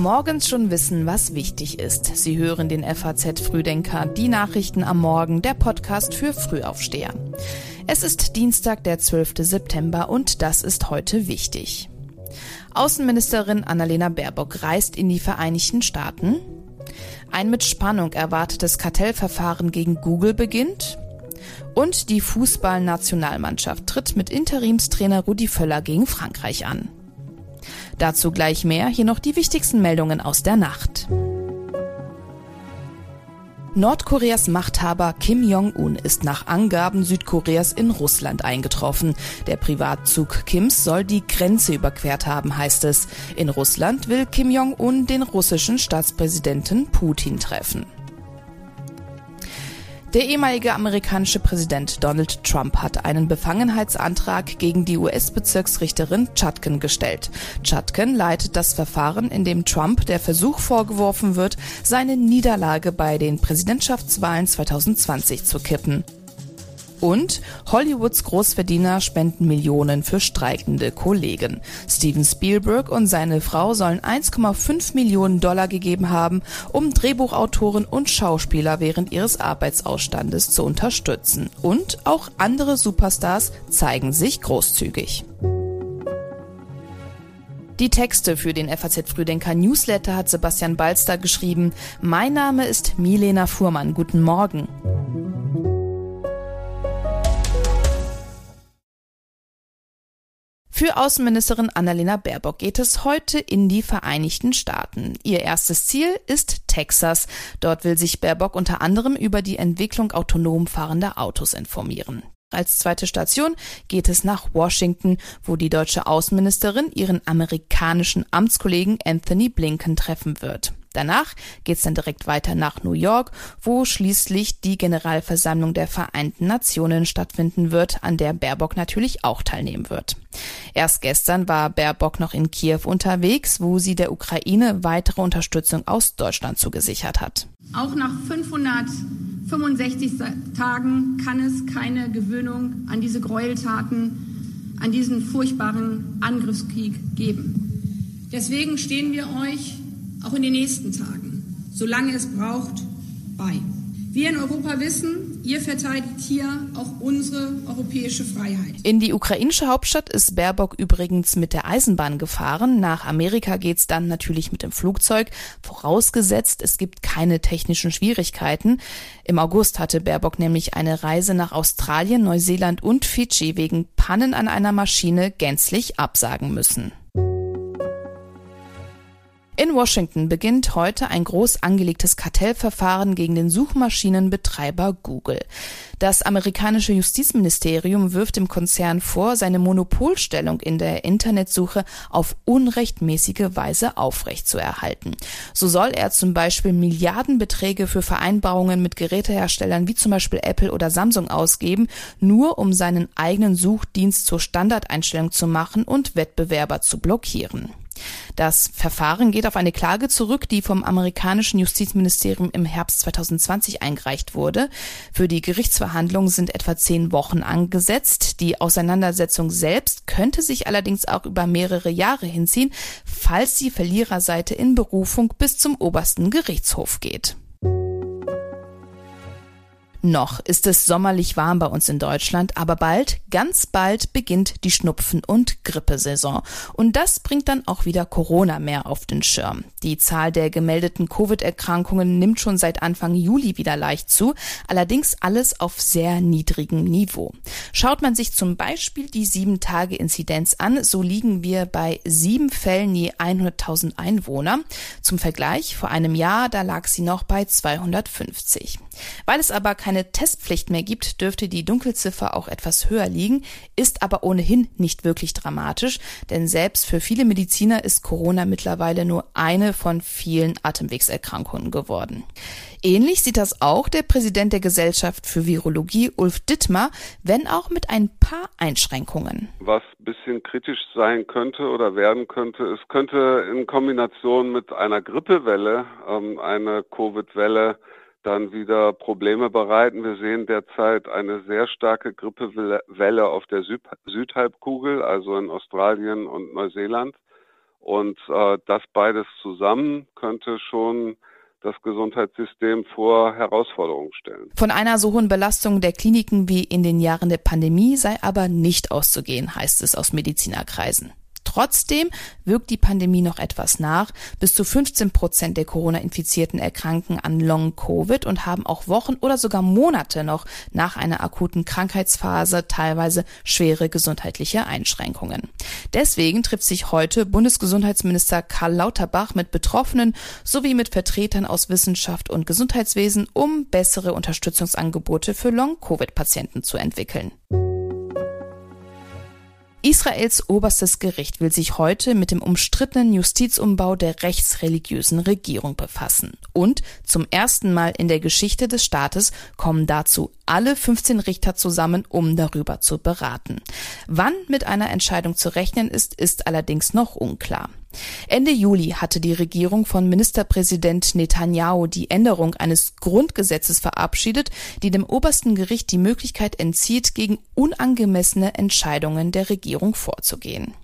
Morgens schon wissen, was wichtig ist. Sie hören den FAZ Frühdenker, die Nachrichten am Morgen, der Podcast für Frühaufsteher. Es ist Dienstag, der 12. September und das ist heute wichtig. Außenministerin Annalena Baerbock reist in die Vereinigten Staaten. Ein mit Spannung erwartetes Kartellverfahren gegen Google beginnt. Und die Fußballnationalmannschaft tritt mit Interimstrainer Rudi Völler gegen Frankreich an. Dazu gleich mehr, hier noch die wichtigsten Meldungen aus der Nacht. Nordkoreas Machthaber Kim Jong-un ist nach Angaben Südkoreas in Russland eingetroffen. Der Privatzug Kims soll die Grenze überquert haben, heißt es. In Russland will Kim Jong-un den russischen Staatspräsidenten Putin treffen. Der ehemalige amerikanische Präsident Donald Trump hat einen Befangenheitsantrag gegen die US-Bezirksrichterin Chutkan gestellt. Chutkan leitet das Verfahren, in dem Trump der Versuch vorgeworfen wird, seine Niederlage bei den Präsidentschaftswahlen 2020 zu kippen. Und Hollywoods Großverdiener spenden Millionen für streikende Kollegen. Steven Spielberg und seine Frau sollen 1,5 Millionen Dollar gegeben haben, um Drehbuchautoren und Schauspieler während ihres Arbeitsausstandes zu unterstützen. Und auch andere Superstars zeigen sich großzügig. Die Texte für den FAZ Frühdenker Newsletter hat Sebastian Balster geschrieben. Mein Name ist Milena Fuhrmann. Guten Morgen. Für Außenministerin Annalena Baerbock geht es heute in die Vereinigten Staaten. Ihr erstes Ziel ist Texas. Dort will sich Baerbock unter anderem über die Entwicklung autonom fahrender Autos informieren. Als zweite Station geht es nach Washington, wo die deutsche Außenministerin ihren amerikanischen Amtskollegen Anthony Blinken treffen wird. Danach geht's dann direkt weiter nach New York, wo schließlich die Generalversammlung der Vereinten Nationen stattfinden wird, an der Baerbock natürlich auch teilnehmen wird. Erst gestern war Baerbock noch in Kiew unterwegs, wo sie der Ukraine weitere Unterstützung aus Deutschland zugesichert hat. Auch nach 565 Tagen kann es keine Gewöhnung an diese Gräueltaten, an diesen furchtbaren Angriffskrieg geben. Deswegen stehen wir euch auch in den nächsten Tagen, solange es braucht, bei. Wir in Europa wissen, ihr verteidigt hier auch unsere europäische Freiheit. In die ukrainische Hauptstadt ist Baerbock übrigens mit der Eisenbahn gefahren. Nach Amerika geht's dann natürlich mit dem Flugzeug, vorausgesetzt es gibt keine technischen Schwierigkeiten. Im August hatte Baerbock nämlich eine Reise nach Australien, Neuseeland und Fidschi wegen Pannen an einer Maschine gänzlich absagen müssen. In Washington beginnt heute ein groß angelegtes Kartellverfahren gegen den Suchmaschinenbetreiber Google. Das amerikanische Justizministerium wirft dem Konzern vor, seine Monopolstellung in der Internetsuche auf unrechtmäßige Weise aufrechtzuerhalten. So soll er zum Beispiel Milliardenbeträge für Vereinbarungen mit Geräteherstellern wie zum Beispiel Apple oder Samsung ausgeben, nur um seinen eigenen Suchdienst zur Standardeinstellung zu machen und Wettbewerber zu blockieren. Das Verfahren geht auf eine Klage zurück, die vom amerikanischen Justizministerium im Herbst 2020 eingereicht wurde. Für die Gerichtsverhandlungen sind etwa zehn Wochen angesetzt. Die Auseinandersetzung selbst könnte sich allerdings auch über mehrere Jahre hinziehen, falls die Verliererseite in Berufung bis zum obersten Gerichtshof geht. Noch ist es sommerlich warm bei uns in Deutschland, aber bald, ganz bald beginnt die Schnupfen- und Grippesaison. Und das bringt dann auch wieder Corona mehr auf den Schirm. Die Zahl der gemeldeten Covid-Erkrankungen nimmt schon seit Anfang Juli wieder leicht zu, allerdings alles auf sehr niedrigem Niveau. Schaut man sich zum Beispiel die 7-Tage-Inzidenz an, so liegen wir bei sieben Fällen je 100.000 Einwohner. Zum Vergleich, vor einem Jahr, da lag sie noch bei 250. Weil es aber keine Testpflicht mehr gibt, dürfte die Dunkelziffer auch etwas höher liegen, ist aber ohnehin nicht wirklich dramatisch, denn selbst für viele Mediziner ist Corona mittlerweile nur eine von vielen Atemwegserkrankungen geworden. Ähnlich sieht das auch der Präsident der Gesellschaft für Virologie, Ulf Dittmar, wenn auch mit ein paar Einschränkungen. Was ein bisschen kritisch sein könnte oder werden könnte, es könnte in Kombination mit einer Grippewelle ähm, eine Covid-Welle dann wieder Probleme bereiten. Wir sehen derzeit eine sehr starke Grippewelle auf der Süd Südhalbkugel, also in Australien und Neuseeland. Und äh, das beides zusammen könnte schon das Gesundheitssystem vor Herausforderungen stellen. Von einer so hohen Belastung der Kliniken wie in den Jahren der Pandemie sei aber nicht auszugehen, heißt es aus Medizinerkreisen. Trotzdem wirkt die Pandemie noch etwas nach. Bis zu 15 Prozent der Corona-Infizierten erkranken an Long-Covid und haben auch Wochen oder sogar Monate noch nach einer akuten Krankheitsphase teilweise schwere gesundheitliche Einschränkungen. Deswegen trifft sich heute Bundesgesundheitsminister Karl Lauterbach mit Betroffenen sowie mit Vertretern aus Wissenschaft und Gesundheitswesen, um bessere Unterstützungsangebote für Long-Covid-Patienten zu entwickeln. Israels oberstes Gericht will sich heute mit dem umstrittenen Justizumbau der rechtsreligiösen Regierung befassen. Und zum ersten Mal in der Geschichte des Staates kommen dazu alle 15 Richter zusammen, um darüber zu beraten. Wann mit einer Entscheidung zu rechnen ist, ist allerdings noch unklar. Ende Juli hatte die Regierung von Ministerpräsident Netanyahu die Änderung eines Grundgesetzes verabschiedet, die dem obersten Gericht die Möglichkeit entzieht, gegen unangemessene Entscheidungen der Regierung vorzugehen.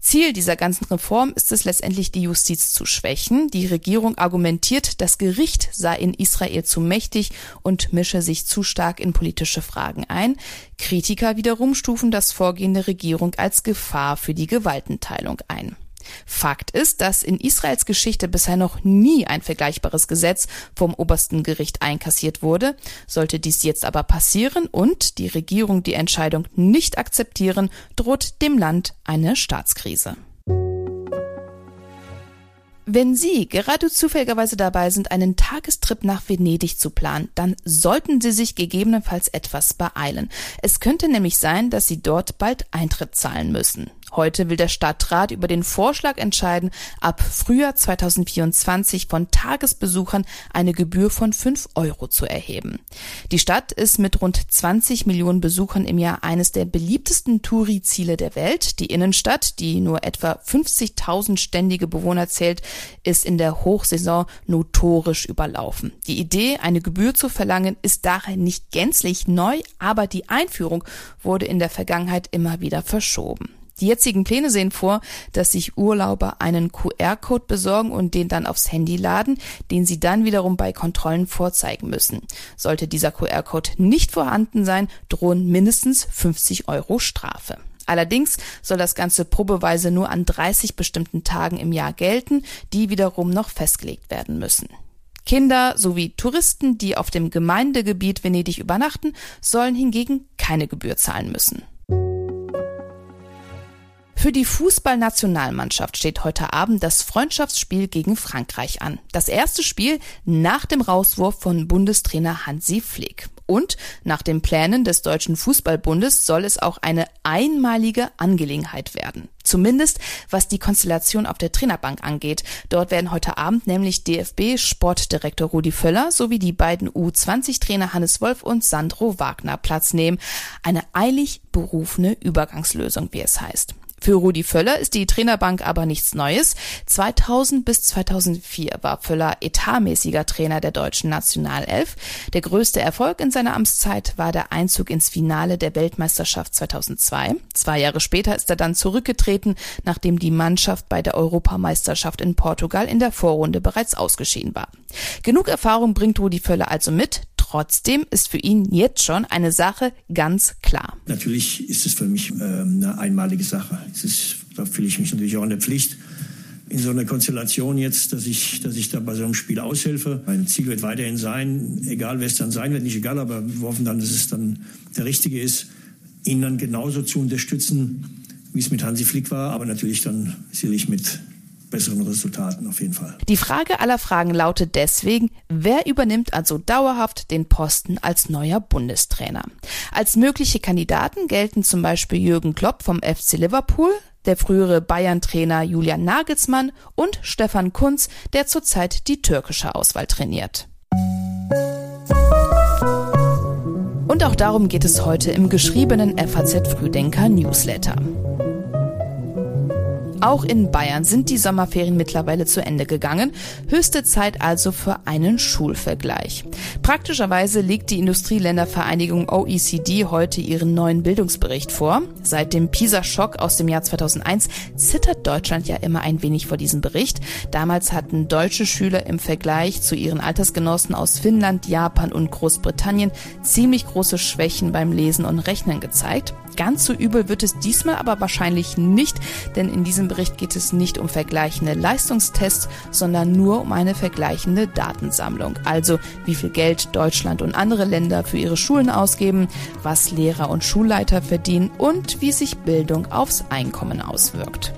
Ziel dieser ganzen Reform ist es letztendlich, die Justiz zu schwächen. Die Regierung argumentiert, das Gericht sei in Israel zu mächtig und mische sich zu stark in politische Fragen ein. Kritiker wiederum stufen das Vorgehen der Regierung als Gefahr für die Gewaltenteilung ein. Fakt ist, dass in Israels Geschichte bisher noch nie ein vergleichbares Gesetz vom obersten Gericht einkassiert wurde. Sollte dies jetzt aber passieren und die Regierung die Entscheidung nicht akzeptieren, droht dem Land eine Staatskrise. Wenn Sie gerade zufälligerweise dabei sind, einen Tagestrip nach Venedig zu planen, dann sollten Sie sich gegebenenfalls etwas beeilen. Es könnte nämlich sein, dass Sie dort bald Eintritt zahlen müssen. Heute will der Stadtrat über den Vorschlag entscheiden, ab Frühjahr 2024 von Tagesbesuchern eine Gebühr von 5 Euro zu erheben. Die Stadt ist mit rund 20 Millionen Besuchern im Jahr eines der beliebtesten Touri-Ziele der Welt. Die Innenstadt, die nur etwa 50.000 ständige Bewohner zählt, ist in der Hochsaison notorisch überlaufen. Die Idee, eine Gebühr zu verlangen, ist daher nicht gänzlich neu, aber die Einführung wurde in der Vergangenheit immer wieder verschoben. Die jetzigen Pläne sehen vor, dass sich Urlauber einen QR-Code besorgen und den dann aufs Handy laden, den sie dann wiederum bei Kontrollen vorzeigen müssen. Sollte dieser QR-Code nicht vorhanden sein, drohen mindestens 50 Euro Strafe. Allerdings soll das Ganze probeweise nur an 30 bestimmten Tagen im Jahr gelten, die wiederum noch festgelegt werden müssen. Kinder sowie Touristen, die auf dem Gemeindegebiet Venedig übernachten, sollen hingegen keine Gebühr zahlen müssen. Für die Fußballnationalmannschaft steht heute Abend das Freundschaftsspiel gegen Frankreich an. Das erste Spiel nach dem Rauswurf von Bundestrainer Hansi Flick. Und nach den Plänen des Deutschen Fußballbundes soll es auch eine einmalige Angelegenheit werden. Zumindest was die Konstellation auf der Trainerbank angeht. Dort werden heute Abend nämlich DFB-Sportdirektor Rudi Völler sowie die beiden U20-Trainer Hannes Wolf und Sandro Wagner Platz nehmen. Eine eilig berufene Übergangslösung, wie es heißt. Für Rudi Völler ist die Trainerbank aber nichts Neues. 2000 bis 2004 war Völler etatmäßiger Trainer der deutschen Nationalelf. Der größte Erfolg in seiner Amtszeit war der Einzug ins Finale der Weltmeisterschaft 2002. Zwei Jahre später ist er dann zurückgetreten, nachdem die Mannschaft bei der Europameisterschaft in Portugal in der Vorrunde bereits ausgeschieden war. Genug Erfahrung bringt Rudi Völler also mit. Trotzdem ist für ihn jetzt schon eine Sache ganz klar. Natürlich ist es für mich äh, eine einmalige Sache. Ist, da fühle ich mich natürlich auch in der Pflicht in so einer Konstellation jetzt, dass ich, dass ich da bei so einem Spiel aushelfe. Mein Ziel wird weiterhin sein, egal wer es dann sein wird, nicht egal, aber wir hoffen dann, dass es dann der Richtige ist, ihn dann genauso zu unterstützen, wie es mit Hansi Flick war, aber natürlich dann sicherlich mit besseren Resultaten auf jeden Fall. Die Frage aller Fragen lautet deswegen, wer übernimmt also dauerhaft den Posten als neuer Bundestrainer? Als mögliche Kandidaten gelten zum Beispiel Jürgen Klopp vom FC Liverpool, der frühere Bayern-Trainer Julian Nagelsmann und Stefan Kunz, der zurzeit die türkische Auswahl trainiert. Und auch darum geht es heute im geschriebenen FAZ Frühdenker Newsletter. Auch in Bayern sind die Sommerferien mittlerweile zu Ende gegangen. Höchste Zeit also für einen Schulvergleich. Praktischerweise legt die Industrieländervereinigung OECD heute ihren neuen Bildungsbericht vor. Seit dem PISA-Schock aus dem Jahr 2001 zittert Deutschland ja immer ein wenig vor diesem Bericht. Damals hatten deutsche Schüler im Vergleich zu ihren Altersgenossen aus Finnland, Japan und Großbritannien ziemlich große Schwächen beim Lesen und Rechnen gezeigt. Ganz so übel wird es diesmal aber wahrscheinlich nicht, denn in diesem Bericht geht es nicht um vergleichende Leistungstests, sondern nur um eine vergleichende Datensammlung. Also wie viel Geld Deutschland und andere Länder für ihre Schulen ausgeben, was Lehrer und Schulleiter verdienen und wie sich Bildung aufs Einkommen auswirkt.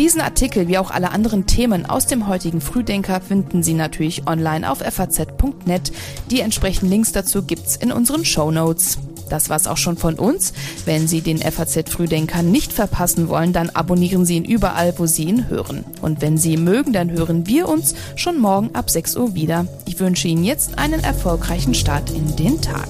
Diesen Artikel wie auch alle anderen Themen aus dem heutigen Frühdenker finden Sie natürlich online auf faz.net. Die entsprechenden Links dazu gibt's in unseren Show Notes. Das war's auch schon von uns. Wenn Sie den FAZ Frühdenker nicht verpassen wollen, dann abonnieren Sie ihn überall, wo Sie ihn hören. Und wenn Sie mögen, dann hören wir uns schon morgen ab 6 Uhr wieder. Ich wünsche Ihnen jetzt einen erfolgreichen Start in den Tag.